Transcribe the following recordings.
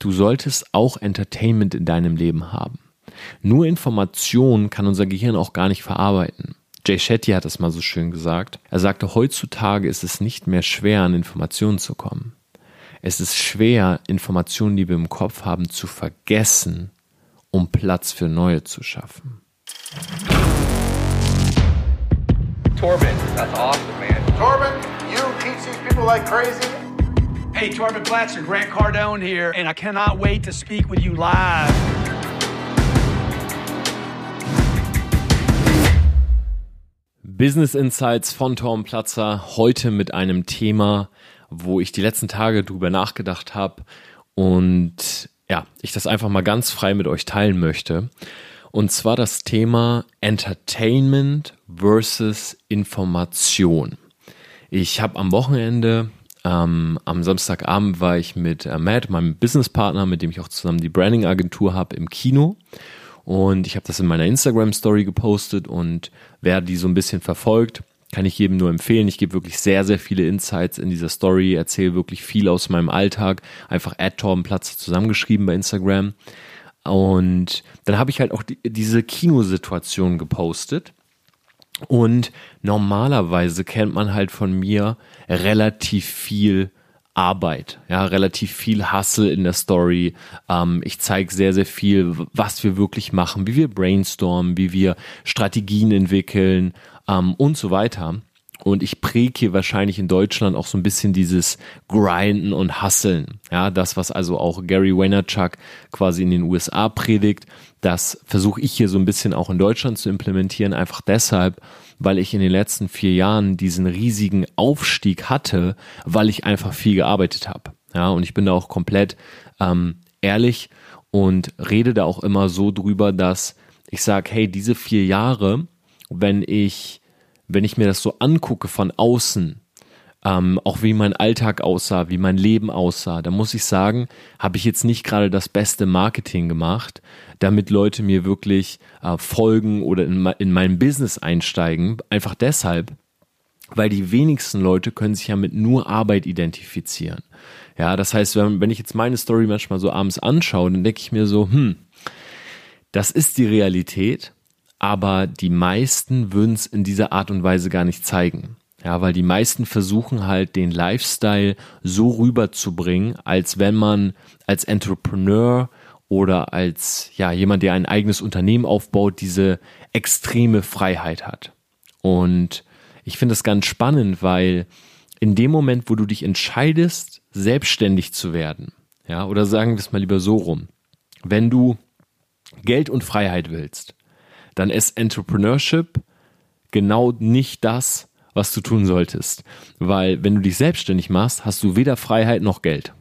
du solltest auch Entertainment in deinem Leben haben. Nur Information kann unser Gehirn auch gar nicht verarbeiten. Jay Shetty hat das mal so schön gesagt. Er sagte, heutzutage ist es nicht mehr schwer, an Informationen zu kommen. Es ist schwer, Informationen, die wir im Kopf haben, zu vergessen, um Platz für neue zu schaffen. Torben, that's awesome, man. Torben, you teach these people like crazy. Hey, Torben Platzer, Grant Cardone here, and I cannot wait to speak with you live. Business Insights von Tom Platzer heute mit einem Thema, wo ich die letzten Tage drüber nachgedacht habe und ja, ich das einfach mal ganz frei mit euch teilen möchte. Und zwar das Thema Entertainment versus Information. Ich habe am Wochenende, ähm, am Samstagabend war ich mit äh, Matt, meinem Businesspartner, mit dem ich auch zusammen die Branding-Agentur habe, im Kino. Und ich habe das in meiner Instagram-Story gepostet und wer die so ein bisschen verfolgt, kann ich jedem nur empfehlen. Ich gebe wirklich sehr, sehr viele Insights in dieser Story, erzähle wirklich viel aus meinem Alltag. Einfach Torbenplatz zusammengeschrieben bei Instagram. Und dann habe ich halt auch die, diese Kinosituation gepostet. Und normalerweise kennt man halt von mir relativ viel Arbeit, ja, relativ viel Hustle in der Story. Ähm, ich zeige sehr, sehr viel, was wir wirklich machen, wie wir brainstormen, wie wir Strategien entwickeln ähm, und so weiter. Und ich präge hier wahrscheinlich in Deutschland auch so ein bisschen dieses Grinden und Hustlen. Ja, das, was also auch Gary Vaynerchuk quasi in den USA predigt, das versuche ich hier so ein bisschen auch in Deutschland zu implementieren. Einfach deshalb, weil ich in den letzten vier Jahren diesen riesigen Aufstieg hatte, weil ich einfach viel gearbeitet habe. Ja, und ich bin da auch komplett ähm, ehrlich und rede da auch immer so drüber, dass ich sage, hey, diese vier Jahre, wenn ich, wenn ich mir das so angucke von außen, ähm, auch wie mein Alltag aussah, wie mein Leben aussah, da muss ich sagen, habe ich jetzt nicht gerade das beste Marketing gemacht, damit Leute mir wirklich äh, folgen oder in, in mein Business einsteigen. Einfach deshalb, weil die wenigsten Leute können sich ja mit nur Arbeit identifizieren. Ja, das heißt, wenn, wenn ich jetzt meine Story manchmal so abends anschaue, dann denke ich mir so, hm, das ist die Realität, aber die meisten würden es in dieser Art und Weise gar nicht zeigen. Ja, weil die meisten versuchen halt den Lifestyle so rüberzubringen, als wenn man als Entrepreneur oder als ja jemand, der ein eigenes Unternehmen aufbaut, diese extreme Freiheit hat. Und ich finde das ganz spannend, weil in dem Moment, wo du dich entscheidest, selbstständig zu werden, ja, oder sagen wir es mal lieber so rum, wenn du Geld und Freiheit willst, dann ist Entrepreneurship genau nicht das, was du tun solltest. Weil wenn du dich selbstständig machst, hast du weder Freiheit noch Geld.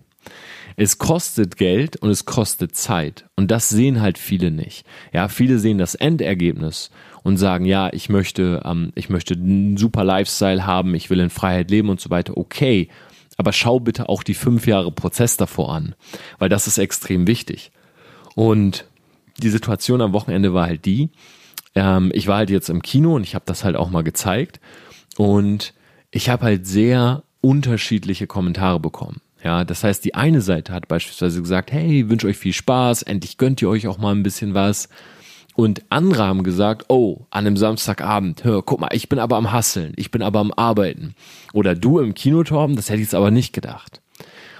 Es kostet Geld und es kostet Zeit. Und das sehen halt viele nicht. Ja, viele sehen das Endergebnis und sagen, ja, ich möchte, ähm, ich möchte einen super Lifestyle haben, ich will in Freiheit leben und so weiter. Okay. Aber schau bitte auch die fünf Jahre Prozess davor an, weil das ist extrem wichtig. Und die Situation am Wochenende war halt die, ähm, ich war halt jetzt im Kino und ich habe das halt auch mal gezeigt und ich habe halt sehr unterschiedliche Kommentare bekommen. Ja, das heißt, die eine Seite hat beispielsweise gesagt, hey, wünsche euch viel Spaß, endlich gönnt ihr euch auch mal ein bisschen was. Und andere haben gesagt, oh, an einem Samstagabend, hör, guck mal, ich bin aber am Hasseln, ich bin aber am Arbeiten. Oder du im Kinotorben, das hätte ich jetzt aber nicht gedacht.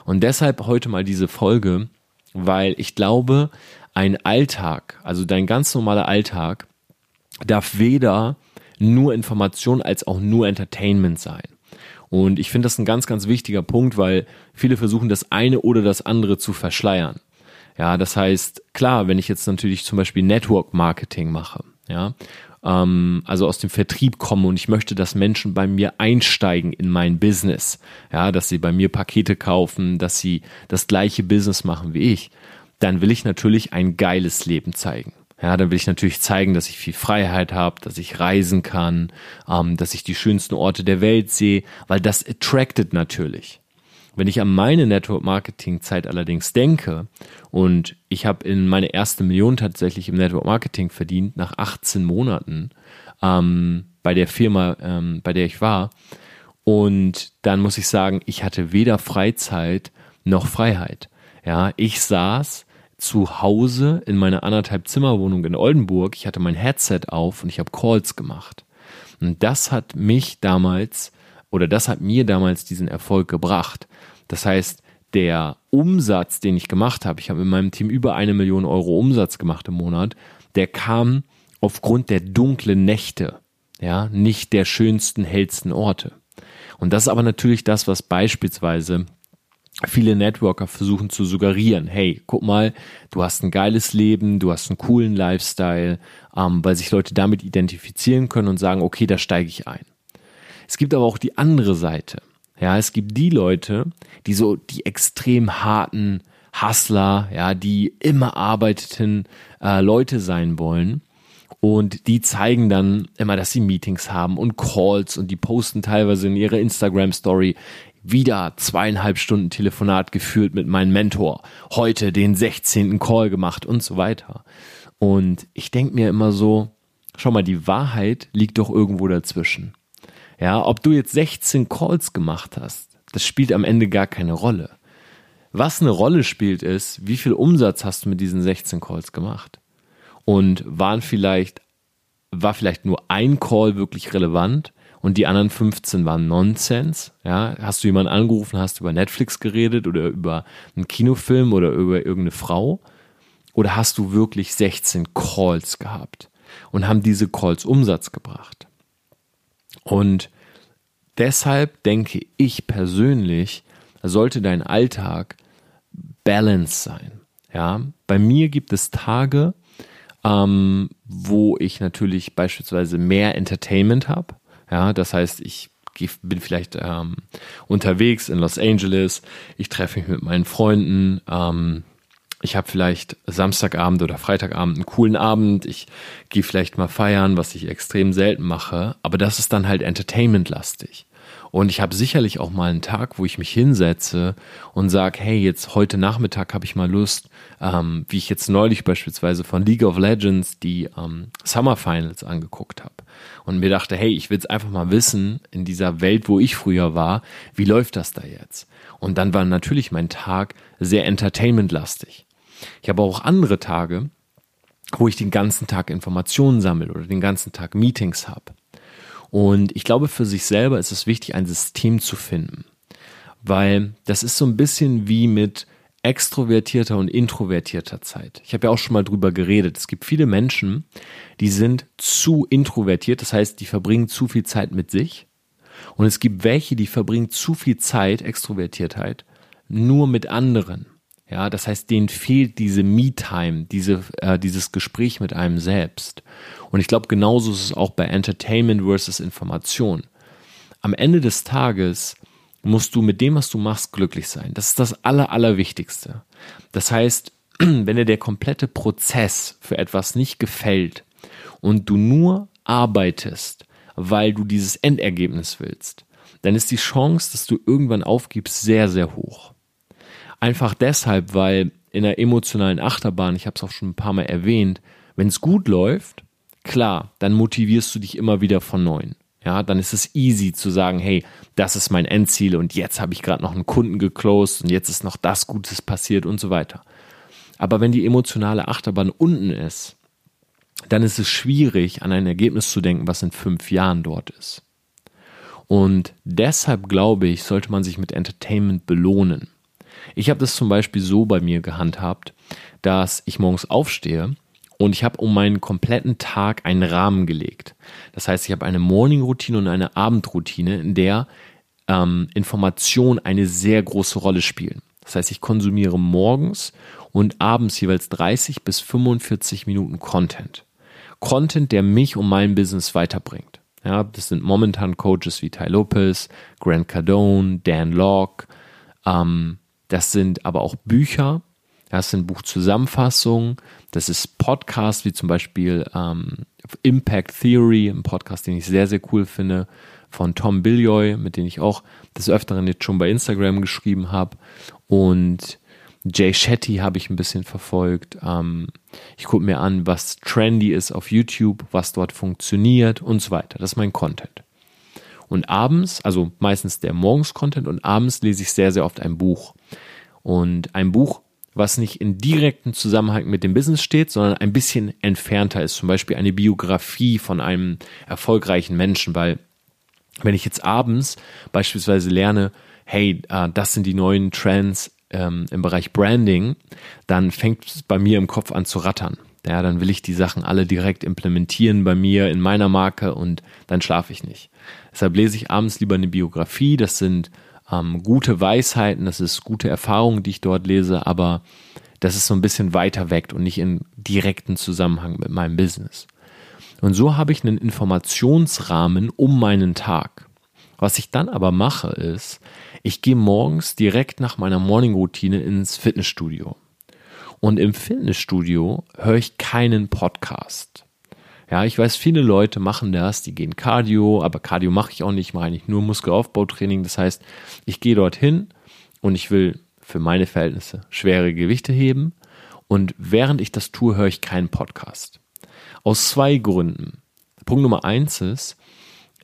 Und deshalb heute mal diese Folge, weil ich glaube, ein Alltag, also dein ganz normaler Alltag, darf weder nur Information als auch nur Entertainment sein. Und ich finde das ein ganz, ganz wichtiger Punkt, weil viele versuchen, das eine oder das andere zu verschleiern. Ja, das heißt, klar, wenn ich jetzt natürlich zum Beispiel Network Marketing mache, ja, ähm, also aus dem Vertrieb komme und ich möchte, dass Menschen bei mir einsteigen in mein Business, ja, dass sie bei mir Pakete kaufen, dass sie das gleiche Business machen wie ich, dann will ich natürlich ein geiles Leben zeigen. Ja, dann will ich natürlich zeigen, dass ich viel Freiheit habe, dass ich reisen kann, ähm, dass ich die schönsten Orte der Welt sehe, weil das attracted natürlich. Wenn ich an meine Network Marketing Zeit allerdings denke und ich habe in meine erste Million tatsächlich im Network Marketing verdient nach 18 Monaten ähm, bei der Firma, ähm, bei der ich war und dann muss ich sagen, ich hatte weder Freizeit noch Freiheit. Ja, ich saß zu Hause in meiner anderthalb Zimmerwohnung in Oldenburg. Ich hatte mein Headset auf und ich habe Calls gemacht. Und das hat mich damals oder das hat mir damals diesen Erfolg gebracht. Das heißt, der Umsatz, den ich gemacht habe, ich habe in meinem Team über eine Million Euro Umsatz gemacht im Monat, der kam aufgrund der dunklen Nächte, ja, nicht der schönsten, hellsten Orte. Und das ist aber natürlich das, was beispielsweise viele Networker versuchen zu suggerieren, hey, guck mal, du hast ein geiles Leben, du hast einen coolen Lifestyle, ähm, weil sich Leute damit identifizieren können und sagen, okay, da steige ich ein. Es gibt aber auch die andere Seite. Ja, es gibt die Leute, die so die extrem harten Hustler, ja, die immer arbeiteten äh, Leute sein wollen. Und die zeigen dann immer, dass sie Meetings haben und Calls und die posten teilweise in ihrer Instagram Story, wieder zweieinhalb Stunden Telefonat geführt mit meinem Mentor, heute den 16. Call gemacht und so weiter. Und ich denke mir immer so, schau mal, die Wahrheit liegt doch irgendwo dazwischen. Ja, ob du jetzt 16 Calls gemacht hast, das spielt am Ende gar keine Rolle. Was eine Rolle spielt, ist, wie viel Umsatz hast du mit diesen 16 Calls gemacht? Und waren vielleicht, war vielleicht nur ein Call wirklich relevant und die anderen 15 waren Nonsens. Ja, hast du jemanden angerufen, hast über Netflix geredet oder über einen Kinofilm oder über irgendeine Frau? Oder hast du wirklich 16 Calls gehabt und haben diese Calls Umsatz gebracht? Und deshalb denke ich persönlich, sollte dein Alltag Balance sein. Ja, bei mir gibt es Tage, ähm, wo ich natürlich beispielsweise mehr Entertainment habe. Ja, das heißt, ich bin vielleicht ähm, unterwegs in Los Angeles, ich treffe mich mit meinen Freunden, ähm, ich habe vielleicht Samstagabend oder Freitagabend einen coolen Abend, ich gehe vielleicht mal feiern, was ich extrem selten mache, aber das ist dann halt entertainmentlastig. Und ich habe sicherlich auch mal einen Tag, wo ich mich hinsetze und sage, hey, jetzt heute Nachmittag habe ich mal Lust, ähm, wie ich jetzt neulich beispielsweise von League of Legends die ähm, Summer Finals angeguckt habe. Und mir dachte, hey, ich will es einfach mal wissen, in dieser Welt, wo ich früher war, wie läuft das da jetzt? Und dann war natürlich mein Tag sehr entertainmentlastig. Ich habe auch andere Tage, wo ich den ganzen Tag Informationen sammle oder den ganzen Tag Meetings habe. Und ich glaube, für sich selber ist es wichtig, ein System zu finden. Weil das ist so ein bisschen wie mit extrovertierter und introvertierter Zeit. Ich habe ja auch schon mal drüber geredet. Es gibt viele Menschen, die sind zu introvertiert, das heißt, die verbringen zu viel Zeit mit sich. Und es gibt welche, die verbringen zu viel Zeit, Extrovertiertheit, nur mit anderen. Ja, das heißt, denen fehlt diese Me-Time, diese, äh, dieses Gespräch mit einem selbst. Und ich glaube, genauso ist es auch bei Entertainment versus Information. Am Ende des Tages musst du mit dem, was du machst, glücklich sein. Das ist das Aller, Allerwichtigste. Das heißt, wenn dir der komplette Prozess für etwas nicht gefällt und du nur arbeitest, weil du dieses Endergebnis willst, dann ist die Chance, dass du irgendwann aufgibst, sehr, sehr hoch. Einfach deshalb, weil in der emotionalen Achterbahn, ich habe es auch schon ein paar Mal erwähnt, wenn es gut läuft, klar, dann motivierst du dich immer wieder von neuem. Ja, dann ist es easy zu sagen, hey, das ist mein Endziel und jetzt habe ich gerade noch einen Kunden geclosed und jetzt ist noch das Gutes passiert und so weiter. Aber wenn die emotionale Achterbahn unten ist, dann ist es schwierig, an ein Ergebnis zu denken, was in fünf Jahren dort ist. Und deshalb glaube ich, sollte man sich mit Entertainment belohnen. Ich habe das zum Beispiel so bei mir gehandhabt, dass ich morgens aufstehe und ich habe um meinen kompletten Tag einen Rahmen gelegt. Das heißt, ich habe eine Morning-Routine und eine Abendroutine, in der ähm, Informationen eine sehr große Rolle spielen. Das heißt, ich konsumiere morgens und abends jeweils 30 bis 45 Minuten Content. Content, der mich und mein Business weiterbringt. Ja, das sind momentan Coaches wie Ty Lopez, Grant Cardone, Dan Locke, ähm, das sind aber auch Bücher, das sind Buchzusammenfassungen, das ist Podcast wie zum Beispiel ähm, Impact Theory, ein Podcast, den ich sehr, sehr cool finde, von Tom Billoy, mit dem ich auch des Öfteren jetzt schon bei Instagram geschrieben habe. Und Jay Shetty habe ich ein bisschen verfolgt. Ähm, ich gucke mir an, was trendy ist auf YouTube, was dort funktioniert und so weiter. Das ist mein Content. Und abends, also meistens der Morgens-Content und abends lese ich sehr, sehr oft ein Buch. Und ein Buch was nicht in direkten Zusammenhang mit dem Business steht, sondern ein bisschen entfernter ist. Zum Beispiel eine Biografie von einem erfolgreichen Menschen, weil wenn ich jetzt abends beispielsweise lerne, hey, äh, das sind die neuen Trends ähm, im Bereich Branding, dann fängt es bei mir im Kopf an zu rattern. Ja, dann will ich die Sachen alle direkt implementieren bei mir in meiner Marke und dann schlafe ich nicht. Deshalb lese ich abends lieber eine Biografie. Das sind ähm, gute Weisheiten, das ist gute Erfahrungen, die ich dort lese, aber das ist so ein bisschen weiter weg und nicht in direkten Zusammenhang mit meinem Business. Und so habe ich einen Informationsrahmen um meinen Tag. Was ich dann aber mache, ist, ich gehe morgens direkt nach meiner Morning-Routine ins Fitnessstudio. Und im Fitnessstudio höre ich keinen Podcast. Ja, ich weiß, viele Leute machen das, die gehen Cardio, aber Cardio mache ich auch nicht, mache eigentlich nur Muskelaufbautraining. Das heißt, ich gehe dorthin und ich will für meine Verhältnisse schwere Gewichte heben und während ich das tue, höre ich keinen Podcast. Aus zwei Gründen. Punkt Nummer eins ist,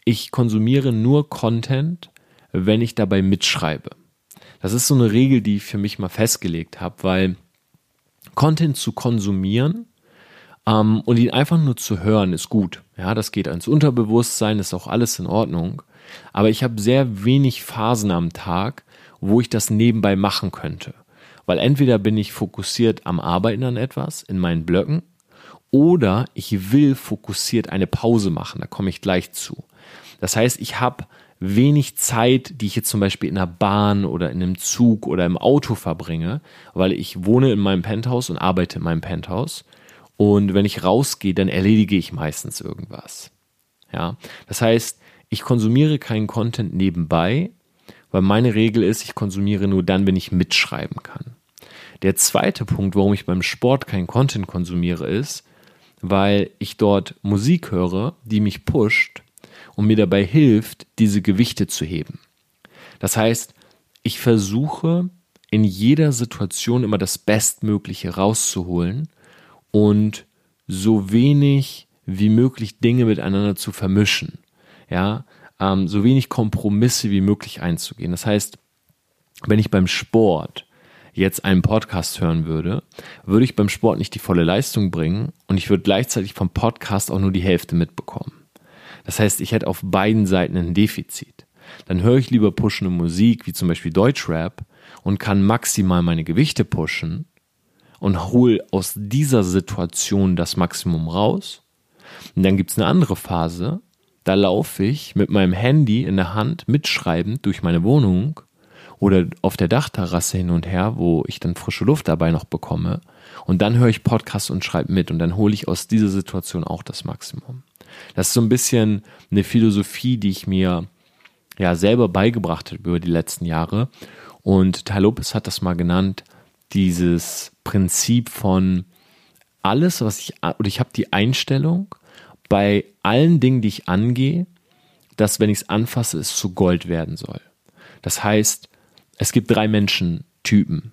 ich konsumiere nur Content, wenn ich dabei mitschreibe. Das ist so eine Regel, die ich für mich mal festgelegt habe, weil Content zu konsumieren ähm, und ihn einfach nur zu hören ist gut. Ja, das geht ans Unterbewusstsein, ist auch alles in Ordnung. Aber ich habe sehr wenig Phasen am Tag, wo ich das nebenbei machen könnte. Weil entweder bin ich fokussiert am Arbeiten an etwas in meinen Blöcken oder ich will fokussiert eine Pause machen. Da komme ich gleich zu. Das heißt, ich habe wenig Zeit, die ich jetzt zum Beispiel in der Bahn oder in einem Zug oder im Auto verbringe, weil ich wohne in meinem Penthouse und arbeite in meinem Penthouse. Und wenn ich rausgehe, dann erledige ich meistens irgendwas. Ja, das heißt, ich konsumiere keinen Content nebenbei, weil meine Regel ist, ich konsumiere nur dann, wenn ich mitschreiben kann. Der zweite Punkt, warum ich beim Sport keinen Content konsumiere, ist, weil ich dort Musik höre, die mich pusht und mir dabei hilft, diese Gewichte zu heben. Das heißt, ich versuche in jeder Situation immer das Bestmögliche rauszuholen und so wenig wie möglich Dinge miteinander zu vermischen. Ja, ähm, so wenig Kompromisse wie möglich einzugehen. Das heißt, wenn ich beim Sport jetzt einen Podcast hören würde, würde ich beim Sport nicht die volle Leistung bringen und ich würde gleichzeitig vom Podcast auch nur die Hälfte mitbekommen. Das heißt, ich hätte auf beiden Seiten ein Defizit. Dann höre ich lieber pushende Musik, wie zum Beispiel Deutschrap, und kann maximal meine Gewichte pushen und hol aus dieser Situation das Maximum raus. Und dann gibt es eine andere Phase, da laufe ich mit meinem Handy in der Hand mitschreibend durch meine Wohnung oder auf der Dachterrasse hin und her, wo ich dann frische Luft dabei noch bekomme. Und dann höre ich Podcasts und schreibe mit und dann hole ich aus dieser Situation auch das Maximum. Das ist so ein bisschen eine Philosophie, die ich mir ja selber beigebracht habe über die letzten Jahre. Und Tai Lopez hat das mal genannt, dieses Prinzip von alles, was ich, oder ich habe die Einstellung bei allen Dingen, die ich angehe, dass wenn ich es anfasse, es zu Gold werden soll. Das heißt, es gibt drei Menschentypen.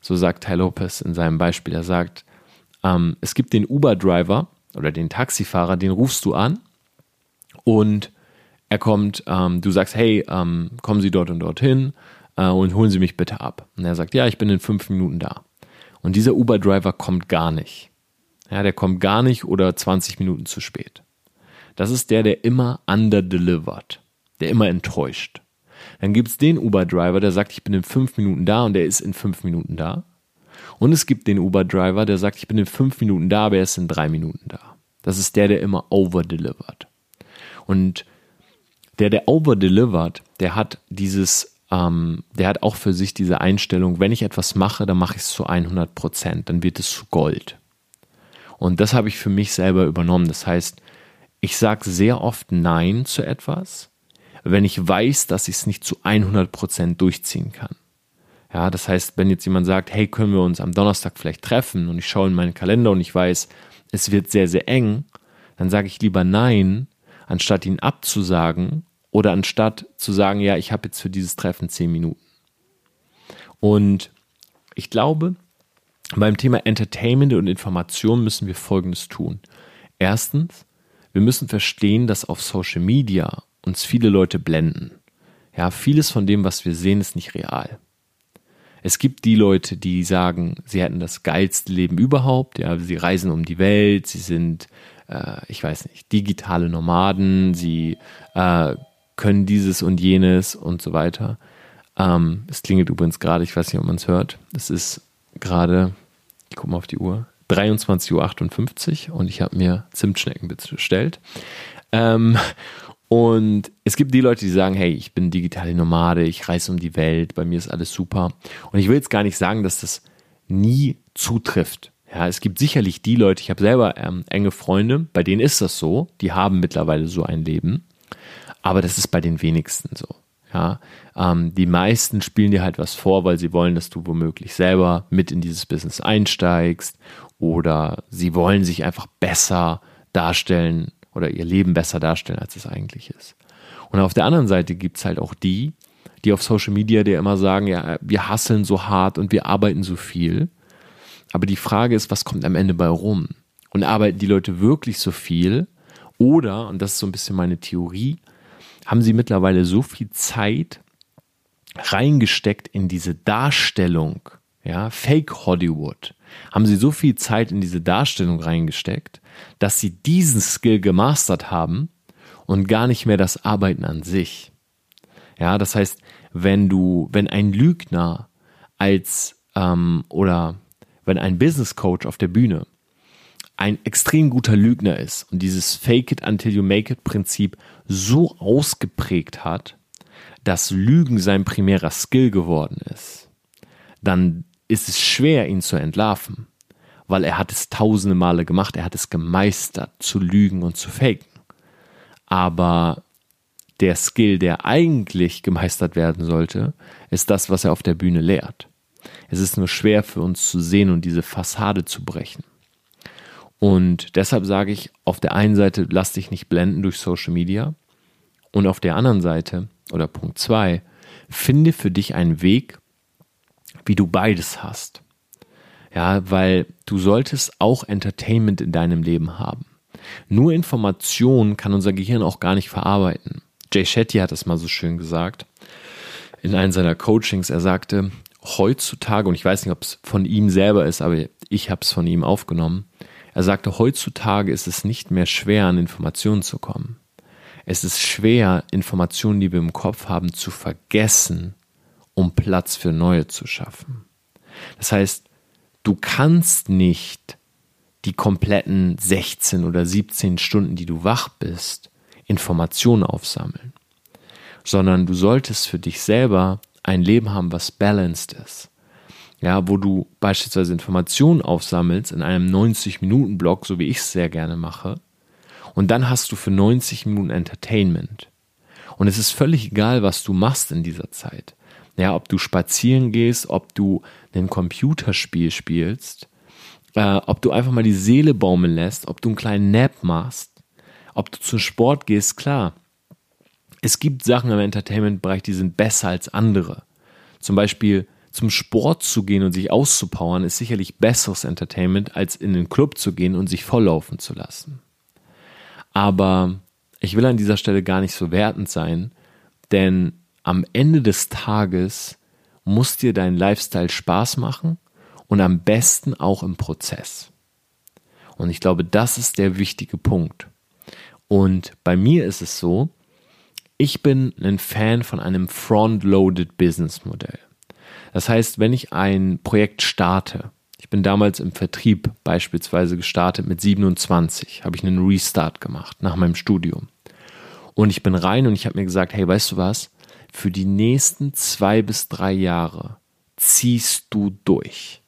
So sagt Tai Lopez in seinem Beispiel. Er sagt, ähm, es gibt den Uber-Driver oder den Taxifahrer, den rufst du an und er kommt, ähm, du sagst, hey, ähm, kommen Sie dort und dorthin äh, und holen Sie mich bitte ab. Und er sagt, ja, ich bin in fünf Minuten da. Und dieser Uber-Driver kommt gar nicht. Ja, der kommt gar nicht oder 20 Minuten zu spät. Das ist der, der immer underdelivered, der immer enttäuscht. Dann gibt es den Uber-Driver, der sagt, ich bin in fünf Minuten da und der ist in fünf Minuten da. Und es gibt den Uber-Driver, der sagt, ich bin in fünf Minuten da, aber er ist in drei Minuten da. Das ist der, der immer over-delivered. Und der, der over-delivered, der hat dieses ähm, der hat auch für sich diese Einstellung, wenn ich etwas mache, dann mache ich es zu 100 Prozent, dann wird es zu Gold. Und das habe ich für mich selber übernommen. Das heißt, ich sage sehr oft Nein zu etwas, wenn ich weiß, dass ich es nicht zu 100 Prozent durchziehen kann. Ja, das heißt, wenn jetzt jemand sagt, hey, können wir uns am Donnerstag vielleicht treffen und ich schaue in meinen Kalender und ich weiß, es wird sehr, sehr eng, dann sage ich lieber Nein, anstatt ihn abzusagen oder anstatt zu sagen, ja, ich habe jetzt für dieses Treffen zehn Minuten. Und ich glaube, beim Thema Entertainment und Information müssen wir Folgendes tun. Erstens, wir müssen verstehen, dass auf Social Media uns viele Leute blenden. Ja, vieles von dem, was wir sehen, ist nicht real. Es gibt die Leute, die sagen, sie hätten das geilste Leben überhaupt. Ja, sie reisen um die Welt, sie sind, äh, ich weiß nicht, digitale Nomaden, sie äh, können dieses und jenes und so weiter. Ähm, es klingelt übrigens gerade, ich weiß nicht, ob man es hört. Es ist gerade, ich gucke mal auf die Uhr, 23.58 Uhr und ich habe mir Zimtschnecken bestellt. Ähm, und es gibt die Leute, die sagen, hey, ich bin digitale Nomade, ich reise um die Welt, bei mir ist alles super. Und ich will jetzt gar nicht sagen, dass das nie zutrifft. Ja, es gibt sicherlich die Leute, ich habe selber ähm, enge Freunde, bei denen ist das so, die haben mittlerweile so ein Leben, aber das ist bei den wenigsten so. Ja, ähm, die meisten spielen dir halt was vor, weil sie wollen, dass du womöglich selber mit in dieses Business einsteigst oder sie wollen sich einfach besser darstellen oder ihr Leben besser darstellen, als es eigentlich ist. Und auf der anderen Seite gibt es halt auch die, die auf Social Media dir immer sagen, ja, wir hasseln so hart und wir arbeiten so viel. Aber die Frage ist, was kommt am Ende bei rum? Und arbeiten die Leute wirklich so viel? Oder, und das ist so ein bisschen meine Theorie, haben sie mittlerweile so viel Zeit reingesteckt in diese Darstellung, ja, Fake Hollywood, haben sie so viel Zeit in diese Darstellung reingesteckt, dass sie diesen Skill gemastert haben und gar nicht mehr das Arbeiten an sich. Ja, das heißt, wenn du, wenn ein Lügner als ähm, oder wenn ein Business Coach auf der Bühne ein extrem guter Lügner ist und dieses Fake it until you make it Prinzip so ausgeprägt hat, dass Lügen sein primärer Skill geworden ist, dann ist es schwer, ihn zu entlarven, weil er hat es tausende Male gemacht, er hat es gemeistert, zu lügen und zu faken. Aber der Skill, der eigentlich gemeistert werden sollte, ist das, was er auf der Bühne lehrt. Es ist nur schwer für uns zu sehen und diese Fassade zu brechen. Und deshalb sage ich, auf der einen Seite lass dich nicht blenden durch Social Media und auf der anderen Seite, oder Punkt zwei, finde für dich einen Weg, wie du beides hast. Ja, weil du solltest auch Entertainment in deinem Leben haben. Nur Information kann unser Gehirn auch gar nicht verarbeiten. Jay Shetty hat das mal so schön gesagt in einem seiner Coachings. Er sagte, heutzutage, und ich weiß nicht, ob es von ihm selber ist, aber ich habe es von ihm aufgenommen. Er sagte, heutzutage ist es nicht mehr schwer, an Informationen zu kommen. Es ist schwer, Informationen, die wir im Kopf haben, zu vergessen um Platz für neue zu schaffen. Das heißt, du kannst nicht die kompletten 16 oder 17 Stunden, die du wach bist, Informationen aufsammeln, sondern du solltest für dich selber ein Leben haben, was balanced ist. Ja, wo du beispielsweise Informationen aufsammelst in einem 90-Minuten-Block, so wie ich es sehr gerne mache, und dann hast du für 90 Minuten Entertainment. Und es ist völlig egal, was du machst in dieser Zeit. Ja, ob du spazieren gehst, ob du ein Computerspiel spielst, äh, ob du einfach mal die Seele baumeln lässt, ob du einen kleinen Nap machst, ob du zum Sport gehst, klar. Es gibt Sachen im Entertainment-Bereich, die sind besser als andere. Zum Beispiel zum Sport zu gehen und sich auszupowern, ist sicherlich besseres Entertainment, als in den Club zu gehen und sich volllaufen zu lassen. Aber ich will an dieser Stelle gar nicht so wertend sein, denn am Ende des Tages muss dir dein Lifestyle Spaß machen und am besten auch im Prozess. Und ich glaube, das ist der wichtige Punkt. Und bei mir ist es so, ich bin ein Fan von einem Front-Loaded Business Modell. Das heißt, wenn ich ein Projekt starte, ich bin damals im Vertrieb beispielsweise gestartet mit 27, habe ich einen Restart gemacht nach meinem Studium. Und ich bin rein und ich habe mir gesagt, hey, weißt du was? für die nächsten zwei bis drei Jahre ziehst du durch.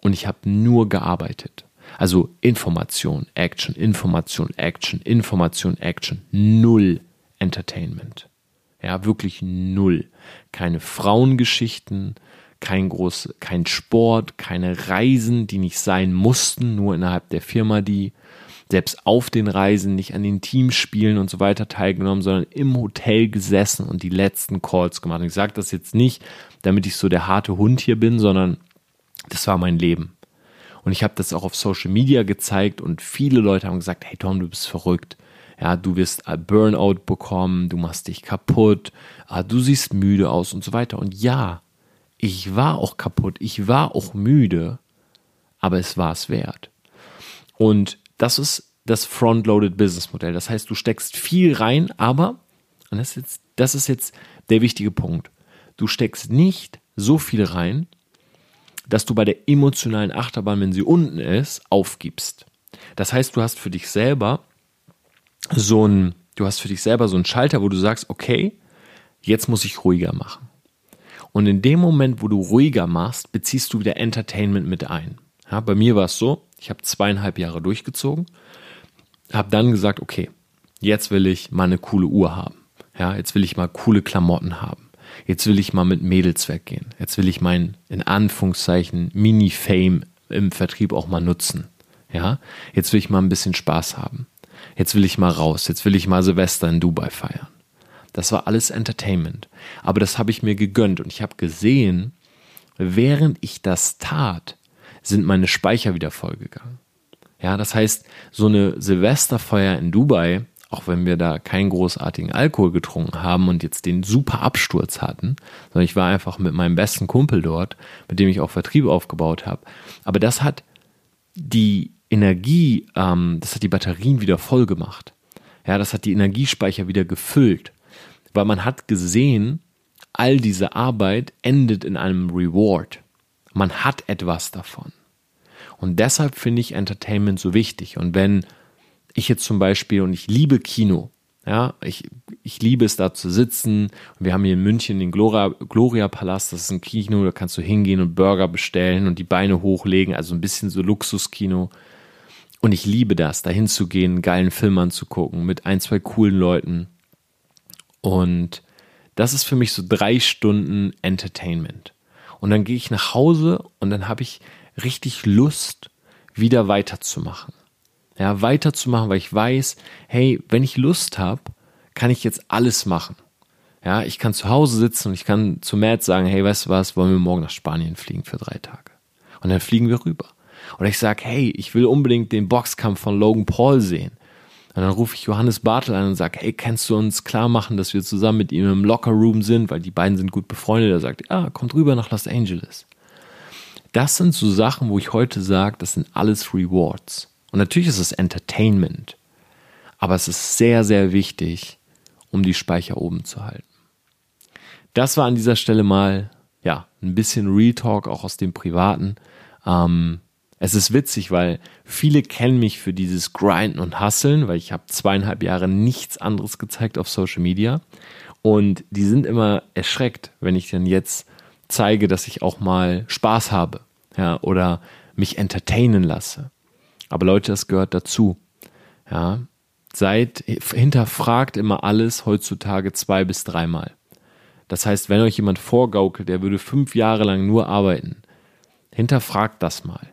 Und ich habe nur gearbeitet. Also Information, Action, Information, Action, Information, Action. Null Entertainment. Ja, wirklich null. Keine Frauengeschichten, kein groß, kein Sport, keine Reisen, die nicht sein mussten, nur innerhalb der Firma die selbst auf den Reisen nicht an den Teamspielen und so weiter teilgenommen, sondern im Hotel gesessen und die letzten Calls gemacht. Und ich sage das jetzt nicht, damit ich so der harte Hund hier bin, sondern das war mein Leben. Und ich habe das auch auf Social Media gezeigt und viele Leute haben gesagt, hey Tom, du bist verrückt. Ja, du wirst Burnout bekommen, du machst dich kaputt, ah, du siehst müde aus und so weiter. Und ja, ich war auch kaputt, ich war auch müde, aber es war es wert. Und das ist das Front-Loaded Business Modell. Das heißt, du steckst viel rein, aber, und das ist jetzt, das ist jetzt der wichtige Punkt, du steckst nicht so viel rein, dass du bei der emotionalen Achterbahn, wenn sie unten ist, aufgibst. Das heißt, du hast für dich selber so ein, du hast für dich selber so einen Schalter, wo du sagst, okay, jetzt muss ich ruhiger machen. Und in dem Moment, wo du ruhiger machst, beziehst du wieder Entertainment mit ein. Ja, bei mir war es so, ich habe zweieinhalb Jahre durchgezogen, habe dann gesagt, okay, jetzt will ich mal eine coole Uhr haben. Ja, jetzt will ich mal coole Klamotten haben. Jetzt will ich mal mit Mädels weggehen. Jetzt will ich mein, in Anführungszeichen, Mini-Fame im Vertrieb auch mal nutzen. Ja, jetzt will ich mal ein bisschen Spaß haben. Jetzt will ich mal raus. Jetzt will ich mal Silvester in Dubai feiern. Das war alles Entertainment. Aber das habe ich mir gegönnt und ich habe gesehen, während ich das tat, sind meine Speicher wieder vollgegangen. Ja, das heißt, so eine Silvesterfeuer in Dubai, auch wenn wir da keinen großartigen Alkohol getrunken haben und jetzt den super Absturz hatten, sondern ich war einfach mit meinem besten Kumpel dort, mit dem ich auch Vertrieb aufgebaut habe. Aber das hat die Energie, ähm, das hat die Batterien wieder voll gemacht. Ja, das hat die Energiespeicher wieder gefüllt weil man hat gesehen, all diese Arbeit endet in einem Reward. Man hat etwas davon. Und deshalb finde ich Entertainment so wichtig. Und wenn ich jetzt zum Beispiel, und ich liebe Kino, ja, ich, ich liebe es da zu sitzen. Wir haben hier in München den Gloria, Gloria Palast, das ist ein Kino, da kannst du hingehen und Burger bestellen und die Beine hochlegen, also ein bisschen so Luxuskino. Und ich liebe das, da hinzugehen, einen geilen Film anzugucken, mit ein, zwei coolen Leuten. Und das ist für mich so drei Stunden Entertainment. Und dann gehe ich nach Hause und dann habe ich richtig Lust, wieder weiterzumachen. Ja, weiterzumachen, weil ich weiß, hey, wenn ich Lust habe, kann ich jetzt alles machen. Ja, ich kann zu Hause sitzen und ich kann zu Matt sagen, hey, weißt du was, wollen wir morgen nach Spanien fliegen für drei Tage? Und dann fliegen wir rüber. Oder ich sage, hey, ich will unbedingt den Boxkampf von Logan Paul sehen. Und dann rufe ich Johannes Bartel an und sage, hey, kannst du uns klar machen, dass wir zusammen mit ihm im Lockerroom sind, weil die beiden sind gut befreundet. Er sagt, ja, kommt rüber nach Los Angeles. Das sind so Sachen, wo ich heute sage, das sind alles Rewards. Und natürlich ist es Entertainment, aber es ist sehr, sehr wichtig, um die Speicher oben zu halten. Das war an dieser Stelle mal, ja, ein bisschen Real Talk auch aus dem Privaten. Ähm, es ist witzig, weil viele kennen mich für dieses Grinden und Hustlen, weil ich habe zweieinhalb Jahre nichts anderes gezeigt auf Social Media. Und die sind immer erschreckt, wenn ich dann jetzt zeige, dass ich auch mal Spaß habe ja, oder mich entertainen lasse. Aber Leute, das gehört dazu. Ja, seid, hinterfragt immer alles heutzutage zwei bis dreimal. Das heißt, wenn euch jemand vorgaukelt, der würde fünf Jahre lang nur arbeiten, hinterfragt das mal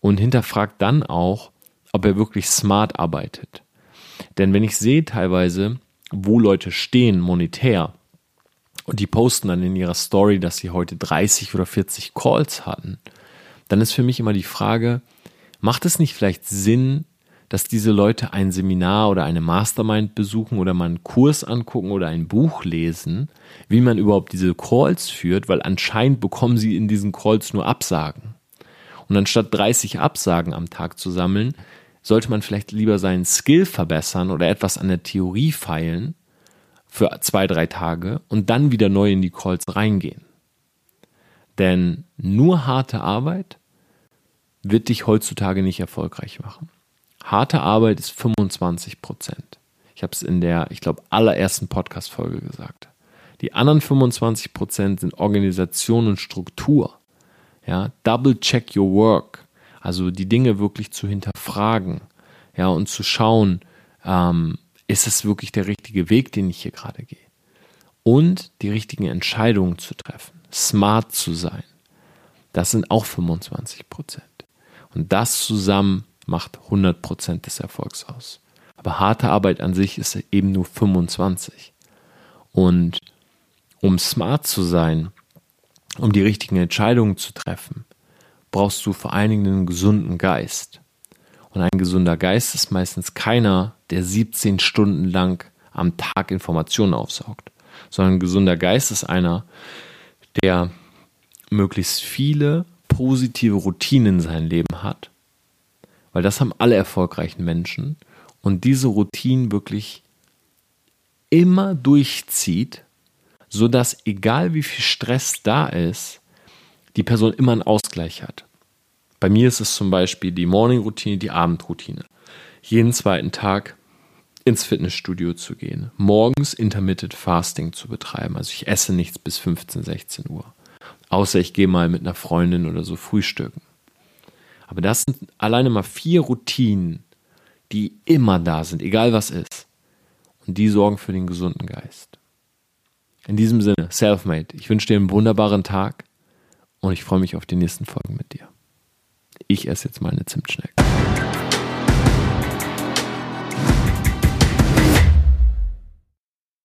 und hinterfragt dann auch, ob er wirklich smart arbeitet. Denn wenn ich sehe teilweise, wo Leute stehen monetär und die posten dann in ihrer Story, dass sie heute 30 oder 40 Calls hatten, dann ist für mich immer die Frage, macht es nicht vielleicht Sinn, dass diese Leute ein Seminar oder eine Mastermind besuchen oder mal einen Kurs angucken oder ein Buch lesen, wie man überhaupt diese Calls führt, weil anscheinend bekommen sie in diesen Calls nur Absagen. Und anstatt 30 Absagen am Tag zu sammeln, sollte man vielleicht lieber seinen Skill verbessern oder etwas an der Theorie feilen für zwei, drei Tage und dann wieder neu in die Calls reingehen. Denn nur harte Arbeit wird dich heutzutage nicht erfolgreich machen. Harte Arbeit ist 25 Prozent. Ich habe es in der, ich glaube, allerersten Podcast-Folge gesagt. Die anderen 25 Prozent sind Organisation und Struktur. Ja, double check your work. Also die Dinge wirklich zu hinterfragen. Ja, und zu schauen, ähm, ist es wirklich der richtige Weg, den ich hier gerade gehe? Und die richtigen Entscheidungen zu treffen. Smart zu sein. Das sind auch 25 Prozent. Und das zusammen macht 100 Prozent des Erfolgs aus. Aber harte Arbeit an sich ist eben nur 25. Und um smart zu sein, um die richtigen Entscheidungen zu treffen, brauchst du vor allen Dingen einen gesunden Geist. Und ein gesunder Geist ist meistens keiner, der 17 Stunden lang am Tag Informationen aufsaugt, sondern ein gesunder Geist ist einer, der möglichst viele positive Routinen in seinem Leben hat, weil das haben alle erfolgreichen Menschen und diese Routinen wirklich immer durchzieht, sodass egal wie viel Stress da ist, die Person immer einen Ausgleich hat. Bei mir ist es zum Beispiel die Morning-Routine, die Abendroutine. Jeden zweiten Tag ins Fitnessstudio zu gehen, morgens Intermittent Fasting zu betreiben. Also ich esse nichts bis 15, 16 Uhr. Außer ich gehe mal mit einer Freundin oder so frühstücken. Aber das sind alleine mal vier Routinen, die immer da sind, egal was ist. Und die sorgen für den gesunden Geist. In diesem Sinne, Selfmade, ich wünsche dir einen wunderbaren Tag und ich freue mich auf die nächsten Folgen mit dir. Ich esse jetzt mal eine Zimtschnecke.